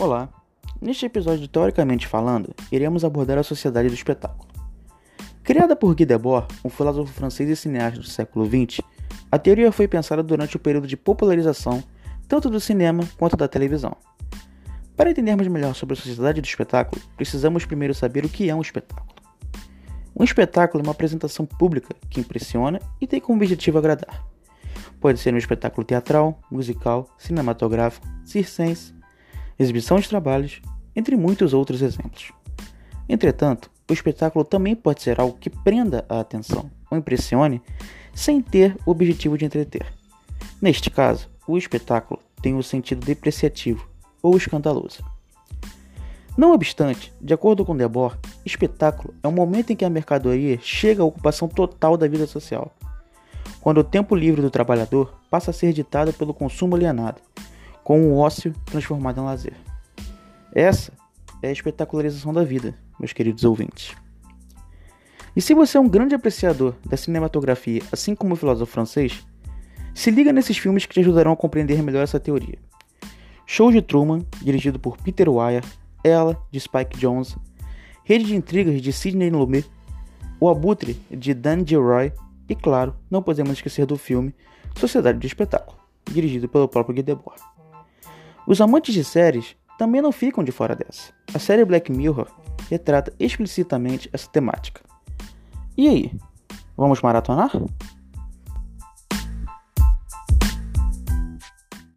Olá! Neste episódio, teoricamente falando, iremos abordar a sociedade do espetáculo. Criada por Guy Debord, um filósofo francês e cineasta do século XX, a teoria foi pensada durante o período de popularização tanto do cinema quanto da televisão. Para entendermos melhor sobre a sociedade do espetáculo, precisamos primeiro saber o que é um espetáculo. Um espetáculo é uma apresentação pública que impressiona e tem como objetivo agradar. Pode ser um espetáculo teatral, musical, cinematográfico, circense, exibição de trabalhos, entre muitos outros exemplos. Entretanto, o espetáculo também pode ser algo que prenda a atenção ou impressione sem ter o objetivo de entreter. Neste caso, o espetáculo tem o sentido depreciativo ou escandaloso. Não obstante, de acordo com Debord, espetáculo é o momento em que a mercadoria chega à ocupação total da vida social, quando o tempo livre do trabalhador passa a ser ditado pelo consumo alienado, com o ócio transformado em lazer. Essa é a espetacularização da vida, meus queridos ouvintes. E se você é um grande apreciador da cinematografia, assim como o filósofo francês, se liga nesses filmes que te ajudarão a compreender melhor essa teoria. Show de Truman, dirigido por Peter Weir, ela, de Spike Jonze, Rede de Intrigas, de Sidney Lumet, O Abutre, de Dan Gilroy e, claro, não podemos esquecer do filme Sociedade de Espetáculo, dirigido pelo próprio Guy Debord. Os amantes de séries também não ficam de fora dessa. A série Black Mirror retrata explicitamente essa temática. E aí, vamos maratonar?